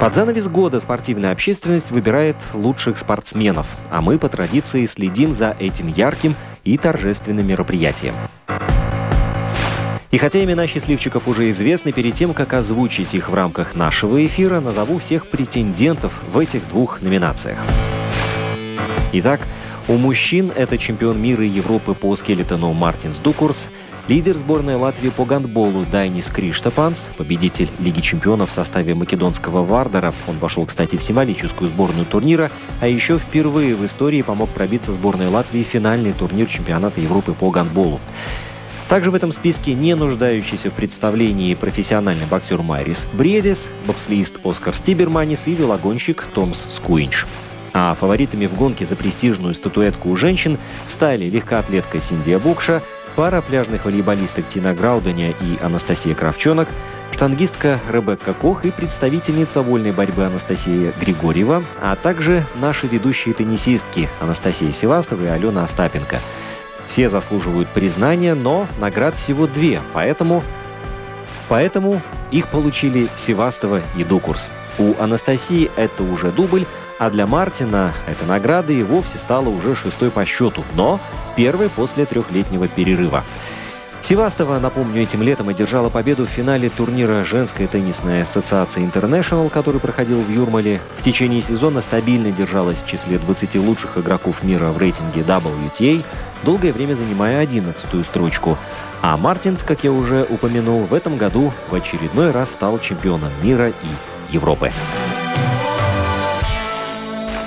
Под занавес года спортивная общественность выбирает лучших спортсменов, а мы по традиции следим за этим ярким и торжественным мероприятием. И хотя имена счастливчиков уже известны, перед тем, как озвучить их в рамках нашего эфира, назову всех претендентов в этих двух номинациях. Итак, у мужчин это чемпион мира и Европы по скелетону Мартинс Дукурс, лидер сборной Латвии по гандболу Дайнис Криштапанс, победитель Лиги чемпионов в составе македонского Вардера, он вошел, кстати, в символическую сборную турнира, а еще впервые в истории помог пробиться сборной Латвии в финальный турнир чемпионата Европы по гандболу. Также в этом списке не нуждающийся в представлении профессиональный боксер Майрис Бредис, бобслиист Оскар Стиберманис и велогонщик Томс Скуинч. А фаворитами в гонке за престижную статуэтку у женщин стали легкоатлетка Синдия Букша, пара пляжных волейболисток Тина Грауденя и Анастасия Кравчонок, штангистка Ребекка Кох и представительница вольной борьбы Анастасия Григорьева, а также наши ведущие теннисистки Анастасия Севастова и Алена Остапенко – все заслуживают признания, но наград всего две, поэтому, поэтому их получили Севастова и Дукурс. У Анастасии это уже дубль, а для Мартина эта награда и вовсе стала уже шестой по счету, но первой после трехлетнего перерыва. Севастова, напомню, этим летом одержала победу в финале турнира женской теннисной ассоциации International, который проходил в Юрмале. В течение сезона стабильно держалась в числе 20 лучших игроков мира в рейтинге WTA, долгое время занимая 11 строчку. А Мартинс, как я уже упомянул, в этом году в очередной раз стал чемпионом мира и Европы.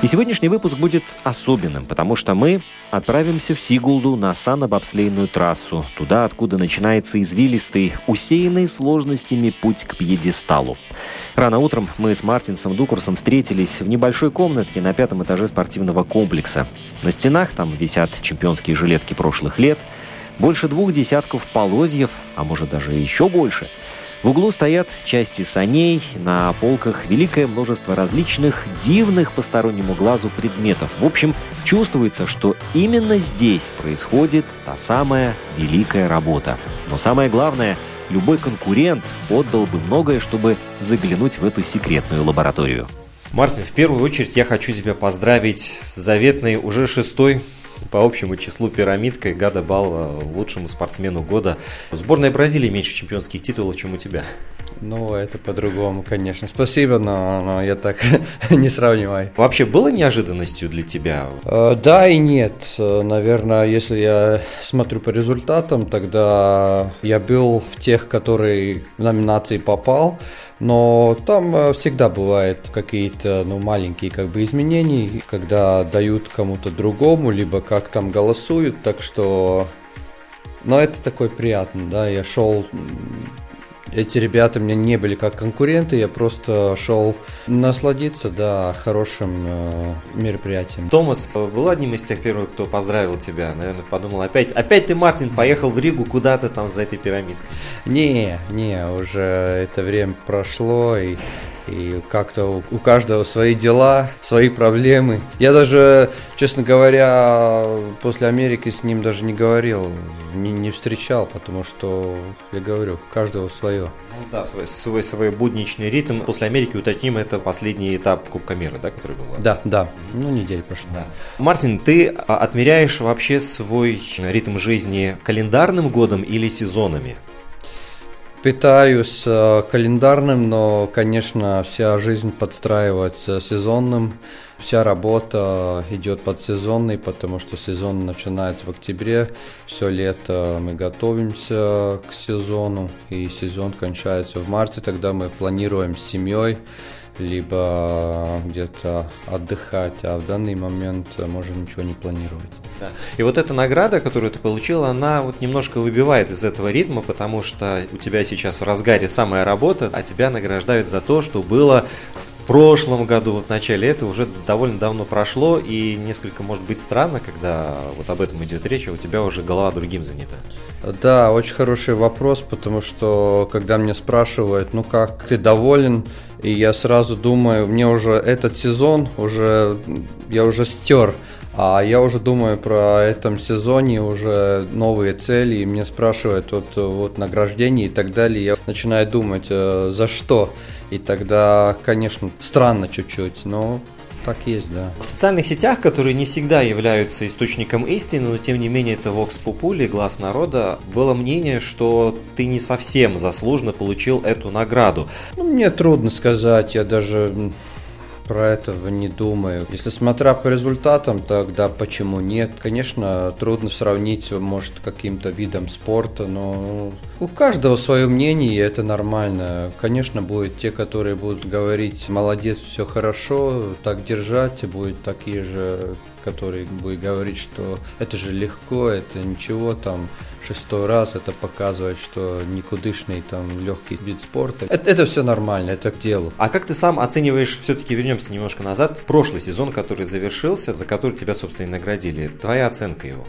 И сегодняшний выпуск будет особенным, потому что мы отправимся в Сигулду на санобобслейную трассу, туда, откуда начинается извилистый, усеянный сложностями путь к пьедесталу. Рано утром мы с Мартинсом Дукурсом встретились в небольшой комнатке на пятом этаже спортивного комплекса. На стенах там висят чемпионские жилетки прошлых лет, больше двух десятков полозьев, а может даже еще больше – в углу стоят части саней, на полках великое множество различных, дивных постороннему глазу предметов. В общем, чувствуется, что именно здесь происходит та самая великая работа. Но самое главное, любой конкурент отдал бы многое, чтобы заглянуть в эту секретную лабораторию. Мартин, в первую очередь я хочу тебя поздравить с заветной уже шестой по общему числу пирамидкой Гада Балва лучшему спортсмену года. Сборная Бразилии меньше чемпионских титулов, чем у тебя. Ну, это по-другому, конечно. Спасибо, но, но я так не сравниваю. Вообще было неожиданностью для тебя? Э, да и нет. Наверное, если я смотрю по результатам, тогда я был в тех, которые в номинации попал. Но там э, всегда бывают какие-то ну, маленькие как бы изменения, когда дают кому-то другому, либо как там голосуют, так что... Но это такой приятно, да, я шел эти ребята мне не были как конкуренты, я просто шел насладиться, да, хорошим э, мероприятием. Томас был одним из тех первых, кто поздравил тебя, наверное, подумал, опять, опять ты, Мартин, поехал в Ригу куда-то там за этой пирамидкой. Не, не, уже это время прошло, и и как-то у каждого свои дела, свои проблемы. Я даже, честно говоря, после Америки с ним даже не говорил, не, не встречал, потому что, я говорю, у каждого свое. Ну да, свой, свой, свой будничный ритм. После Америки, уточним, это последний этап Кубка мира, да, который был? Да, да, ну неделя прошла. Да. Мартин, ты отмеряешь вообще свой ритм жизни календарным годом или сезонами? Питаюсь э, календарным, но, конечно, вся жизнь подстраивается сезонным. Вся работа идет под сезонный, потому что сезон начинается в октябре. Все лето мы готовимся к сезону, и сезон кончается в марте. Тогда мы планируем с семьей либо где-то отдыхать, а в данный момент можем ничего не планировать. Да. И вот эта награда, которую ты получил, она вот немножко выбивает из этого ритма, потому что у тебя сейчас в разгаре самая работа, а тебя награждают за то, что было в прошлом году, в начале это уже довольно давно прошло, и несколько, может быть, странно, когда вот об этом идет речь, а у тебя уже голова другим занята. Да, очень хороший вопрос, потому что когда меня спрашивают, ну как, ты доволен, и я сразу думаю, мне уже этот сезон уже, я уже стер, а я уже думаю про этом сезоне уже новые цели, и мне спрашивают вот, вот награждение и так далее. Я начинаю думать, э, за что. И тогда, конечно, странно чуть-чуть, но так есть, да. В социальных сетях, которые не всегда являются источником истины, но тем не менее это Vox Populi, глаз народа, было мнение, что ты не совсем заслуженно получил эту награду. Ну, мне трудно сказать, я даже про этого не думаю. Если смотря по результатам, тогда почему нет? Конечно, трудно сравнить, может, каким-то видом спорта, но у каждого свое мнение, и это нормально. Конечно, будет те, которые будут говорить, молодец, все хорошо, так держать, и будет такие же, которые будут говорить, что это же легко, это ничего там, шестой раз, это показывает, что никудышный там легкий вид спорта. Это, это все нормально, это к делу. А как ты сам оцениваешь, все-таки вернемся немножко назад, прошлый сезон, который завершился, за который тебя, собственно, и наградили. Твоя оценка его?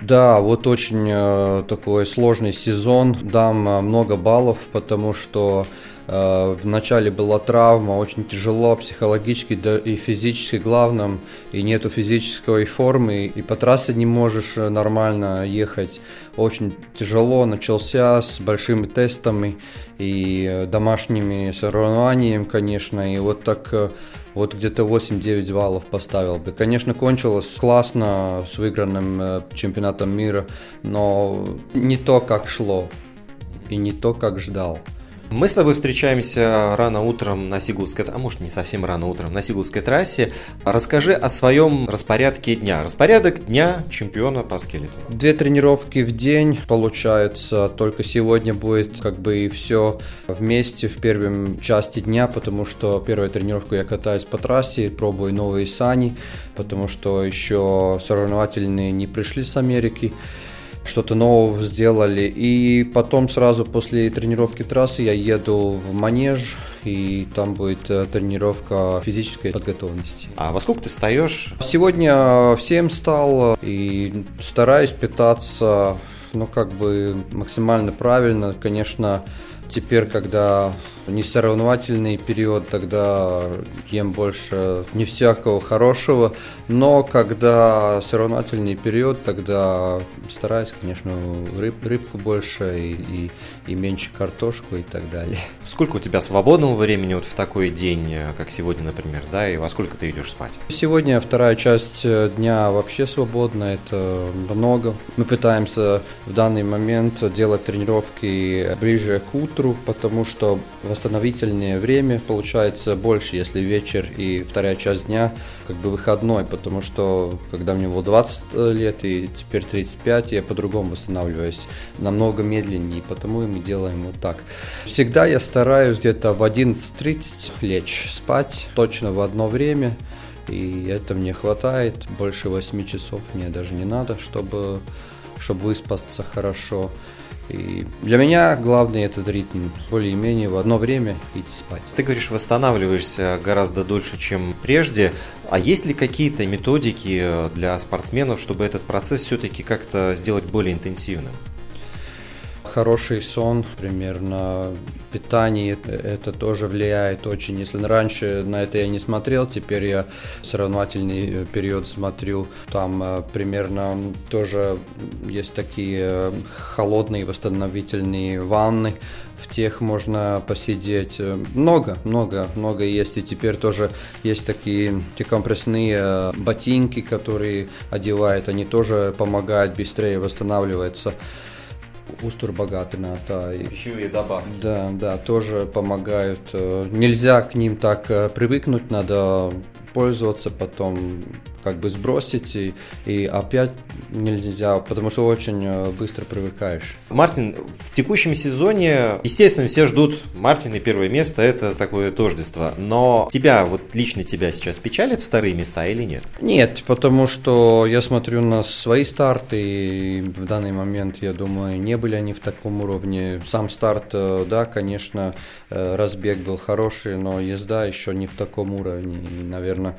Да, вот очень э, такой сложный сезон. Дам э, много баллов, потому что Э, в начале была травма, очень тяжело психологически да и физически главным, и нету физической формы, и по трассе не можешь э, нормально ехать. Очень тяжело, начался с большими тестами и э, домашними соревнованиями, конечно, и вот так вот где-то 8-9 баллов поставил бы. Конечно, кончилось классно с выигранным чемпионатом мира, но не то, как шло, и не то, как ждал. Мы с тобой встречаемся рано утром на Сигулской, а может не совсем рано утром, на Сигулской трассе. Расскажи о своем распорядке дня. Распорядок дня чемпиона по скелету. Две тренировки в день получается. Только сегодня будет как бы и все вместе в первом части дня, потому что первую тренировку я катаюсь по трассе, пробую новые сани, потому что еще соревновательные не пришли с Америки что-то нового сделали. И потом сразу после тренировки трассы я еду в манеж, и там будет э, тренировка физической подготовленности. А во сколько ты встаешь? Сегодня в 7 стал и стараюсь питаться ну, как бы максимально правильно. Конечно, теперь, когда не соревновательный период, тогда ем больше не всякого хорошего, но когда соревновательный период, тогда стараюсь, конечно, рыб, рыбку больше и, и, и меньше картошку и так далее. Сколько у тебя свободного времени вот в такой день, как сегодня, например, да, и во сколько ты идешь спать? Сегодня вторая часть дня вообще свободна, это много. Мы пытаемся в данный момент делать тренировки ближе к утру, потому что восстановительное время получается больше, если вечер и вторая часть дня как бы выходной, потому что когда мне было 20 лет и теперь 35, я по-другому восстанавливаюсь, намного медленнее, потому и делаем вот так. Всегда я стараюсь где-то в 11.30 лечь спать, точно в одно время, и это мне хватает, больше 8 часов мне даже не надо, чтобы, чтобы выспаться хорошо. И для меня главный этот ритм, более-менее в одно время идти спать. Ты говоришь, восстанавливаешься гораздо дольше, чем прежде. А есть ли какие-то методики для спортсменов, чтобы этот процесс все-таки как-то сделать более интенсивным? Хороший сон, примерно питание, это, тоже влияет очень. Если раньше на это я не смотрел, теперь я соревновательный э, период смотрю. Там э, примерно тоже есть такие э, холодные восстановительные ванны, в тех можно посидеть. Много, много, много есть. И теперь тоже есть такие декомпрессные ботинки, которые одевают, они тоже помогают быстрее восстанавливаться. Устурбагатина. Да, и, Пищевые добавки. да, да, тоже помогают. Э, Нельзя к ним так э, привыкнуть, надо пользоваться, потом как бы сбросить и, и опять нельзя, потому что очень э, быстро привыкаешь. Мартин, в текущем сезоне, естественно, все ждут Мартина первое место, это такое тождество. Но тебя, вот лично тебя сейчас печалят вторые места или нет? Нет, потому что я смотрю на свои старты, и в данный момент, я думаю, не были они в таком уровне. Сам старт, э, да, конечно, э, разбег был хороший, но езда еще не в таком уровне. И, наверное,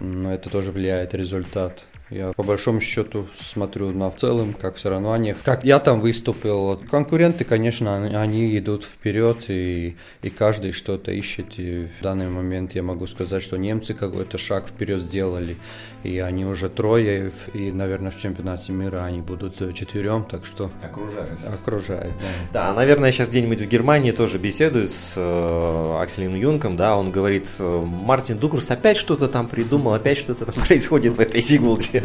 м, это тоже влияет результат. Я по большому счету смотрю на в целом, как в соревнованиях, как я там выступил. Конкуренты, конечно, они- идут вперед, и, и каждый что-то ищет. И в данный момент я могу сказать, что немцы какой-то шаг вперед сделали, и они уже трое, и, наверное, в чемпионате мира они будут э, четверем, так что Окружают. окружает. Да. Да, наверное, сейчас где-нибудь в Германии тоже беседуют с э, Акселем Юнком, да, он говорит, э, Мартин Дукурс опять что-то там придумал, опять что-то там происходит в этой Сигулде.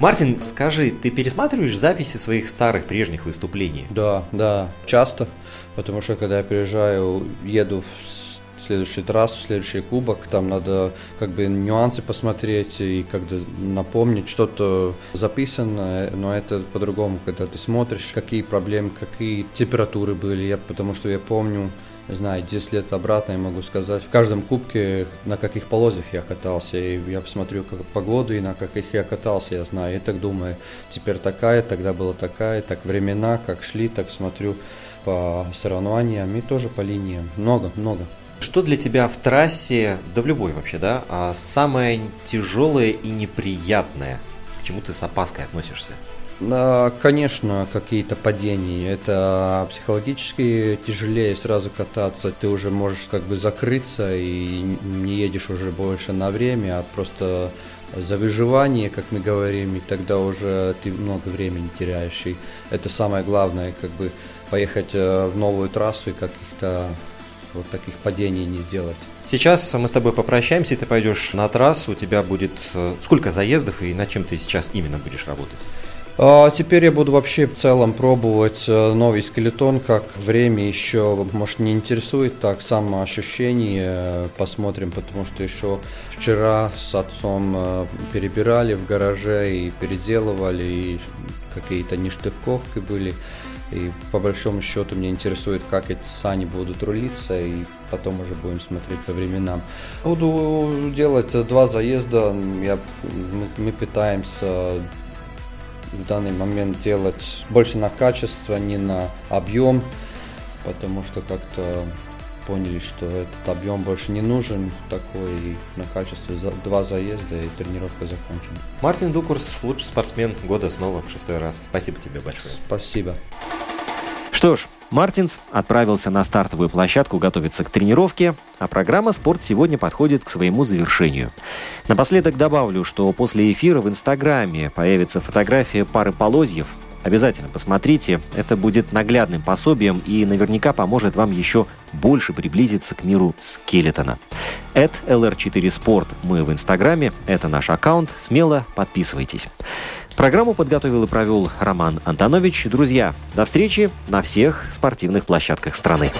Мартин, скажи, ты пересматриваешь записи своих старых прежних выступлений? Да, да, часто, потому что когда я приезжаю, еду в с- следующую трассу, следующий кубок, там надо как бы нюансы посмотреть и как-то напомнить что-то записано, но это по-другому, когда ты смотришь, какие проблемы, какие температуры были, я, потому что я помню, не знаю, 10 лет обратно я могу сказать, в каждом кубке на каких полозьях я катался, и я посмотрю как погоду, и на каких я катался, я знаю, и так думаю, теперь такая, тогда была такая, так времена, как шли, так смотрю по соревнованиям и тоже по линиям, много, много. Что для тебя в трассе, да в любой вообще, да, а самое тяжелое и неприятное, к чему ты с опаской относишься? Конечно, какие-то падения. Это психологически тяжелее сразу кататься. Ты уже можешь как бы закрыться и не едешь уже больше на время, а просто за выживание, как мы говорим, и тогда уже ты много времени теряешь. И это самое главное, как бы поехать э, в новую трассу и каких-то вот таких падений не сделать. Сейчас мы с тобой попрощаемся, и ты пойдешь на трассу, у тебя будет э, сколько заездов и над чем ты сейчас именно будешь работать? А теперь я буду вообще в целом пробовать э, новый скелетон, как время еще, может, не интересует, так самоощущение э, посмотрим, потому что еще вчера с отцом э, перебирали в гараже и переделывали, и какие-то нештыковки были. И по большому счету мне интересует, как эти сани будут рулиться, и потом уже будем смотреть по временам. Буду делать два заезда, я, мы, мы пытаемся в данный момент делать больше на качество, не на объем, потому что как-то поняли, что этот объем больше не нужен такой, и на качестве за- два заезда и тренировка закончена. Мартин Дукурс, лучший спортсмен года снова в шестой раз. Спасибо тебе большое. Спасибо. Что ж, Мартинс отправился на стартовую площадку готовиться к тренировке, а программа «Спорт» сегодня подходит к своему завершению. Напоследок добавлю, что после эфира в Инстаграме появится фотография пары полозьев. Обязательно посмотрите, это будет наглядным пособием и наверняка поможет вам еще больше приблизиться к миру скелетона. At LR4 Sport мы в Инстаграме, это наш аккаунт, смело подписывайтесь. Программу подготовил и провел Роман Антонович. Друзья, до встречи на всех спортивных площадках страны.